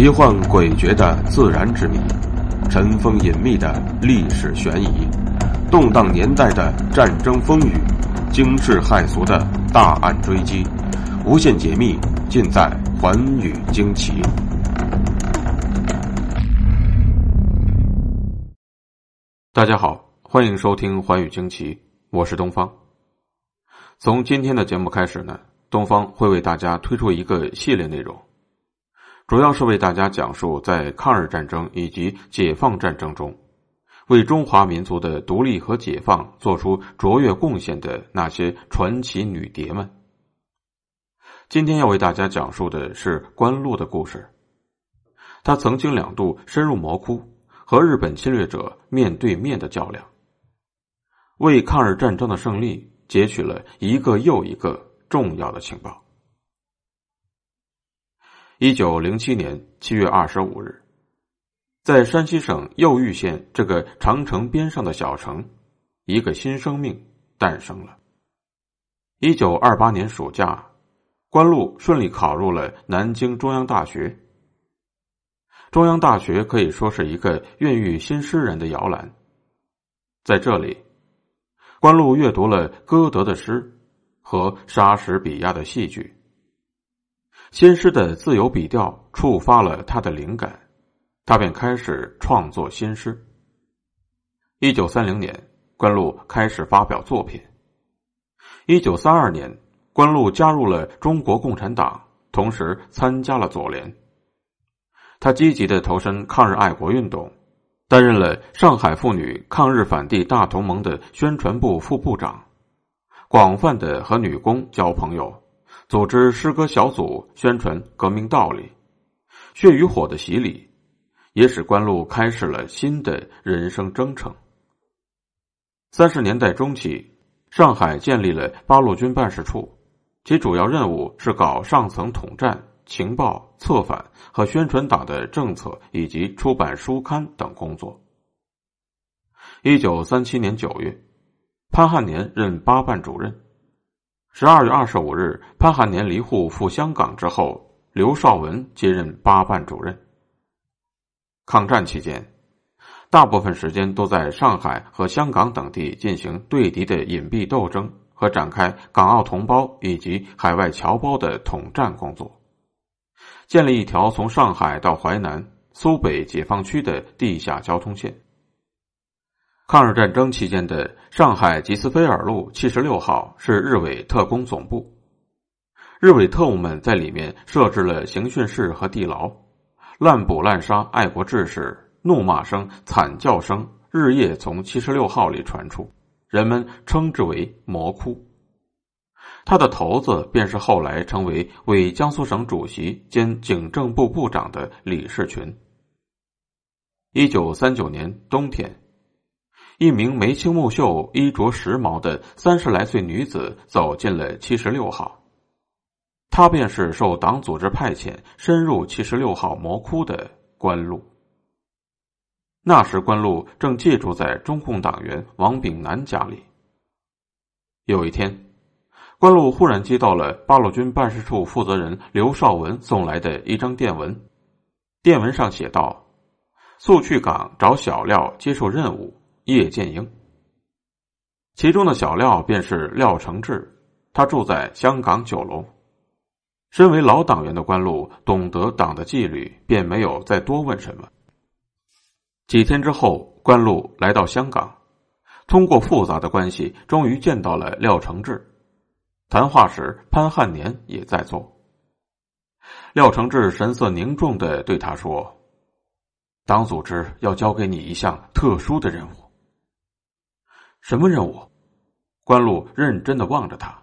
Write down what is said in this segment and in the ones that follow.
奇幻诡谲的自然之谜，尘封隐秘的历史悬疑，动荡年代的战争风雨，惊世骇俗的大案追击，无限解密尽在《寰宇惊奇》。大家好，欢迎收听《寰宇惊奇》，我是东方。从今天的节目开始呢，东方会为大家推出一个系列内容。主要是为大家讲述在抗日战争以及解放战争中，为中华民族的独立和解放做出卓越贡献的那些传奇女蝶们。今天要为大家讲述的是关露的故事。她曾经两度深入魔窟，和日本侵略者面对面的较量，为抗日战争的胜利截取了一个又一个重要的情报。一九零七年七月二十五日，在山西省右玉县这个长城边上的小城，一个新生命诞生了。一九二八年暑假，关露顺利考入了南京中央大学。中央大学可以说是一个孕育新诗人的摇篮，在这里，关露阅读了歌德的诗和莎士比亚的戏剧。新诗的自由笔调触发了他的灵感，他便开始创作新诗。一九三零年，关露开始发表作品。一九三二年，关露加入了中国共产党，同时参加了左联。他积极的投身抗日爱国运动，担任了上海妇女抗日反帝大同盟的宣传部副部长，广泛的和女工交朋友。组织诗歌小组，宣传革命道理。血与火的洗礼，也使关露开始了新的人生征程。三十年代中期，上海建立了八路军办事处，其主要任务是搞上层统战、情报、策反和宣传党的政策以及出版书刊等工作。一九三七年九月，潘汉年任八办主任。十二月二十五日，潘汉年离沪赴香港之后，刘少文接任八办主任。抗战期间，大部分时间都在上海和香港等地进行对敌的隐蔽斗争和展开港澳同胞以及海外侨胞的统战工作，建立一条从上海到淮南、苏北解放区的地下交通线。抗日战争期间的上海吉斯菲尔路七十六号是日伪特工总部，日伪特务们在里面设置了刑讯室和地牢，滥捕滥杀爱国志士，怒骂声、惨叫声日夜从七十六号里传出，人们称之为“魔窟”。他的头子便是后来成为伪江苏省主席兼警政部部长的李士群。一九三九年冬天。一名眉清目秀、衣着时髦的三十来岁女子走进了七十六号，她便是受党组织派遣深入七十六号魔窟的关露。那时，关露正借住在中共党员王炳南家里。有一天，关露忽然接到了八路军办事处负责人刘少文送来的一张电文，电文上写道：“速去港找小廖接受任务。”叶剑英，其中的小廖便是廖承志，他住在香港九龙。身为老党员的关露懂得党的纪律，便没有再多问什么。几天之后，关露来到香港，通过复杂的关系，终于见到了廖承志。谈话时，潘汉年也在座。廖承志神色凝重的对他说：“党组织要交给你一项特殊的任务。”什么任务？关露认真的望着他。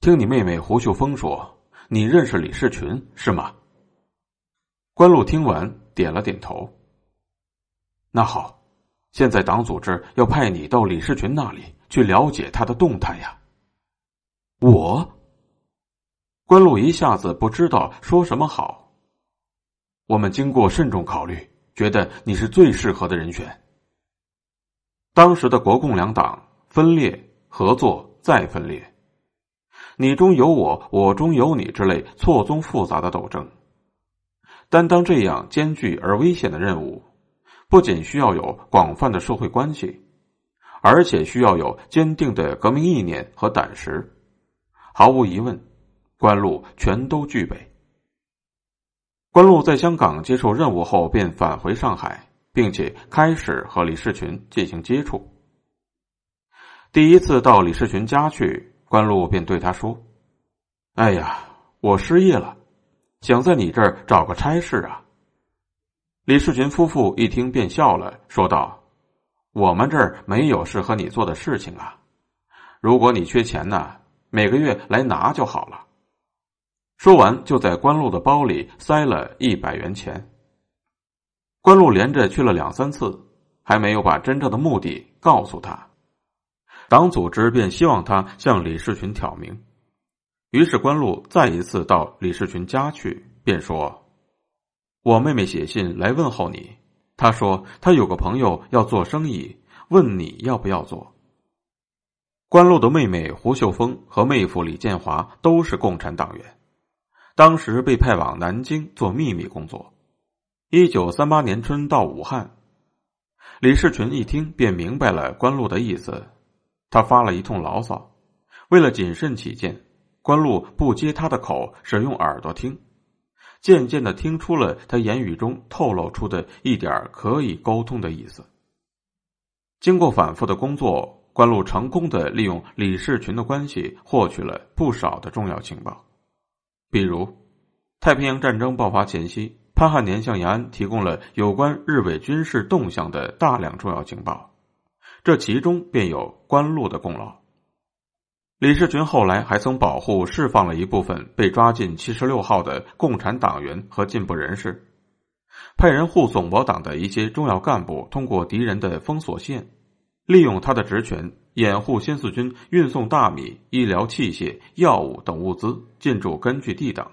听你妹妹胡秀峰说，你认识李士群是吗？关露听完点了点头。那好，现在党组织要派你到李士群那里去了解他的动态呀。我，关露一下子不知道说什么好。我们经过慎重考虑，觉得你是最适合的人选。当时的国共两党分裂、合作再分裂，你中有我，我中有你之类错综复杂的斗争。担当这样艰巨而危险的任务，不仅需要有广泛的社会关系，而且需要有坚定的革命意念和胆识。毫无疑问，关路全都具备。关路在香港接受任务后，便返回上海，并且开始和李士群进行接触。第一次到李士群家去，关路便对他说：“哎呀，我失业了，想在你这儿找个差事啊。”李士群夫妇一听便笑了，说道：“我们这儿没有适合你做的事情啊。如果你缺钱呢，每个月来拿就好了。”说完，就在关路的包里塞了一百元钱。关路连着去了两三次，还没有把真正的目的告诉他。党组织便希望他向李士群挑明，于是关路再一次到李士群家去，便说：“我妹妹写信来问候你，她说她有个朋友要做生意，问你要不要做。”关路的妹妹胡秀峰和妹夫李建华都是共产党员。当时被派往南京做秘密工作。一九三八年春到武汉，李士群一听便明白了关路的意思，他发了一通牢骚。为了谨慎起见，关路不接他的口，使用耳朵听，渐渐的听出了他言语中透露出的一点可以沟通的意思。经过反复的工作，关路成功的利用李士群的关系，获取了不少的重要情报。比如，太平洋战争爆发前夕，潘汉年向延安提供了有关日伪军事动向的大量重要情报，这其中便有关路的功劳。李士群后来还曾保护、释放了一部分被抓进七十六号的共产党员和进步人士，派人护送我党的一些重要干部通过敌人的封锁线，利用他的职权。掩护新四军运送大米、医疗器械、药物等物资进驻根据地等。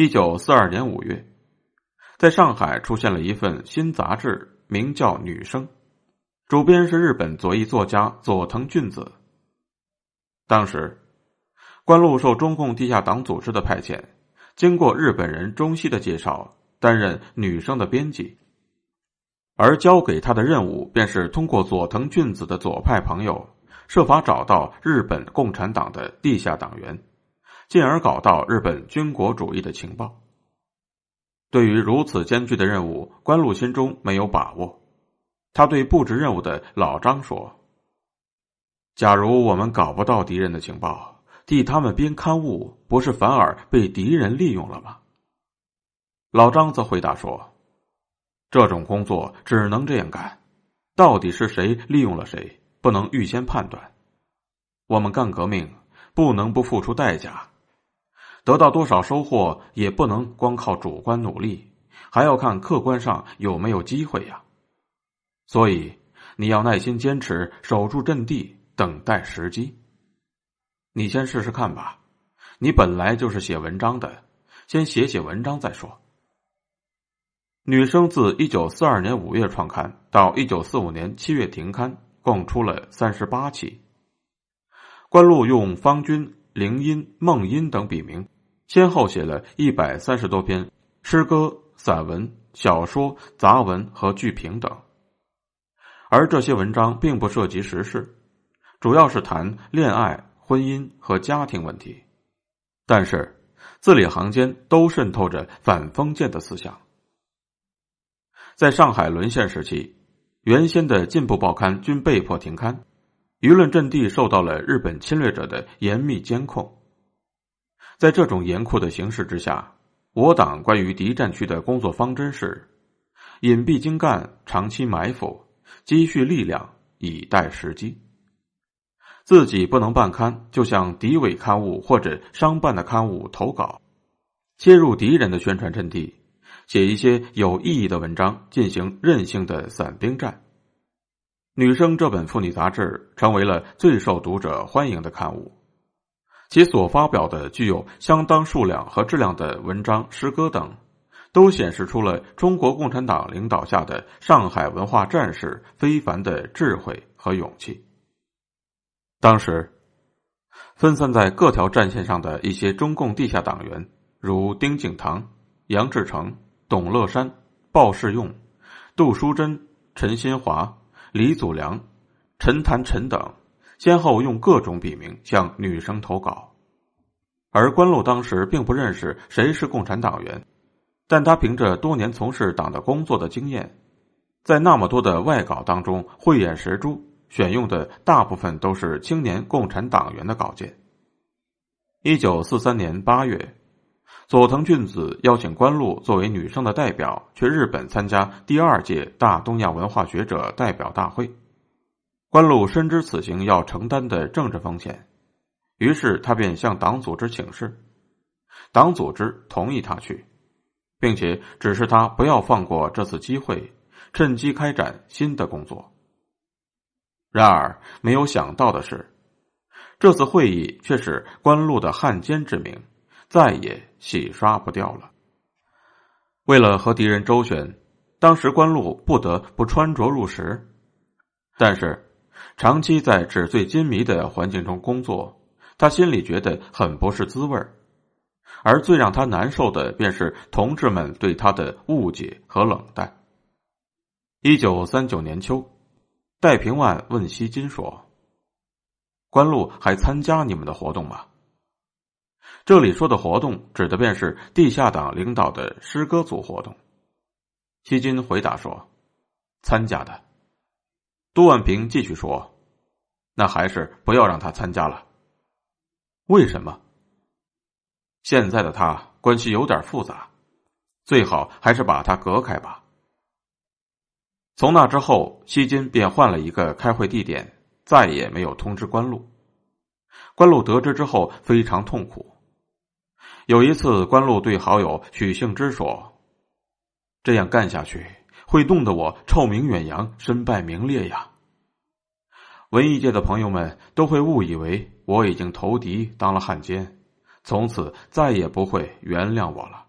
一九四二年五月，在上海出现了一份新杂志，名叫《女生》，主编是日本左翼作家佐藤俊子。当时，关路受中共地下党组织的派遣，经过日本人中西的介绍，担任《女生》的编辑。而交给他的任务便是通过佐藤俊子的左派朋友，设法找到日本共产党的地下党员，进而搞到日本军国主义的情报。对于如此艰巨的任务，关路心中没有把握。他对布置任务的老张说：“假如我们搞不到敌人的情报，替他们编刊物，不是反而被敌人利用了吗？”老张则回答说。这种工作只能这样干，到底是谁利用了谁，不能预先判断。我们干革命不能不付出代价，得到多少收获也不能光靠主观努力，还要看客观上有没有机会呀。所以你要耐心坚持，守住阵地，等待时机。你先试试看吧，你本来就是写文章的，先写写文章再说。女生自一九四二年五月创刊到一九四五年七月停刊，共出了三十八期。关路用方君、灵音、梦音等笔名，先后写了一百三十多篇诗歌、散文、小说、杂文和剧评等。而这些文章并不涉及时事，主要是谈恋爱、婚姻和家庭问题，但是字里行间都渗透着反封建的思想。在上海沦陷时期，原先的进步报刊均被迫停刊，舆论阵地受到了日本侵略者的严密监控。在这种严酷的形势之下，我党关于敌占区的工作方针是：隐蔽精干，长期埋伏，积蓄力量，以待时机。自己不能办刊，就向敌伪刊物或者商办的刊物投稿，切入敌人的宣传阵地。写一些有意义的文章，进行任性的散兵战。女生这本妇女杂志成为了最受读者欢迎的刊物，其所发表的具有相当数量和质量的文章、诗歌等，都显示出了中国共产党领导下的上海文化战士非凡的智慧和勇气。当时，分散在各条战线上的一些中共地下党员，如丁敬堂。杨志成、董乐山、鲍世用、杜淑珍、陈新华、李祖良、陈谭陈等，先后用各种笔名向女生投稿。而关露当时并不认识谁是共产党员，但他凭着多年从事党的工作的经验，在那么多的外稿当中慧眼识珠，选用的大部分都是青年共产党员的稿件。一九四三年八月，佐藤俊子邀请关露作为女生的代表去日本参加第二届大东亚文化学者代表大会。关露深知此行要承担的政治风险。于是他便向党组织请示，党组织同意他去，并且指示他不要放过这次机会，趁机开展新的工作。然而没有想到的是，这次会议却使关露的汉奸之名再也洗刷不掉了。为了和敌人周旋，当时关露不得不穿着入时，但是长期在纸醉金迷的环境中工作。他心里觉得很不是滋味而最让他难受的便是同志们对他的误解和冷淡。一九三九年秋，戴平万问西金说：“关路还参加你们的活动吗？”这里说的活动指的便是地下党领导的诗歌组活动。西金回答说：“参加的。”杜万平继续说：“那还是不要让他参加了。”为什么？现在的他关系有点复杂，最好还是把他隔开吧。从那之后，西金便换了一个开会地点，再也没有通知关路。关路得知之后非常痛苦。有一次，关路对好友许幸之说：“这样干下去，会弄得我臭名远扬，身败名裂呀。”文艺界的朋友们都会误以为我已经投敌当了汉奸，从此再也不会原谅我了。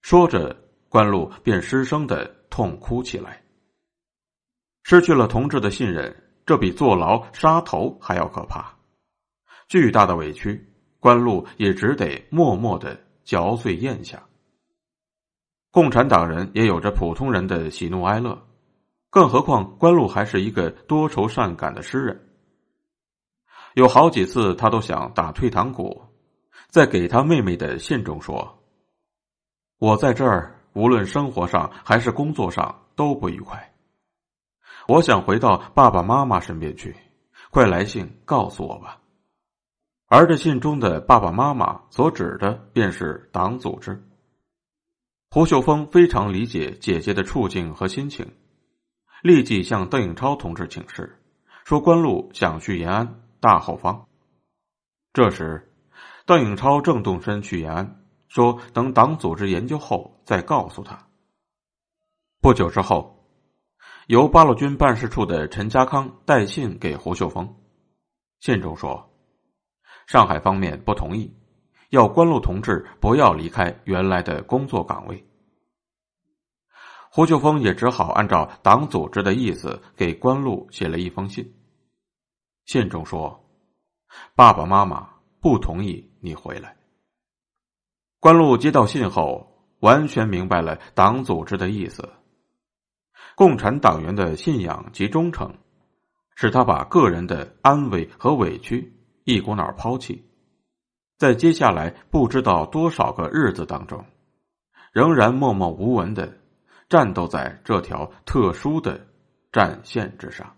说着，关路便失声的痛哭起来。失去了同志的信任，这比坐牢杀头还要可怕。巨大的委屈，关路也只得默默的嚼碎咽下。共产党人也有着普通人的喜怒哀乐。更何况关路还是一个多愁善感的诗人，有好几次他都想打退堂鼓，在给他妹妹的信中说：“我在这儿，无论生活上还是工作上都不愉快。我想回到爸爸妈妈身边去，快来信告诉我吧。”而这信中的爸爸妈妈所指的便是党组织。胡秀峰非常理解姐姐的处境和心情。立即向邓颖超同志请示，说关路想去延安大后方。这时，邓颖超正动身去延安，说等党组织研究后再告诉他。不久之后，由八路军办事处的陈家康带信给胡秀峰，信中说，上海方面不同意，要关路同志不要离开原来的工作岗位。胡秀峰也只好按照党组织的意思给关路写了一封信。信中说：“爸爸妈妈不同意你回来。”关路接到信后，完全明白了党组织的意思。共产党员的信仰及忠诚，使他把个人的安危和委屈一股脑抛弃，在接下来不知道多少个日子当中，仍然默默无闻的。战斗在这条特殊的战线之上。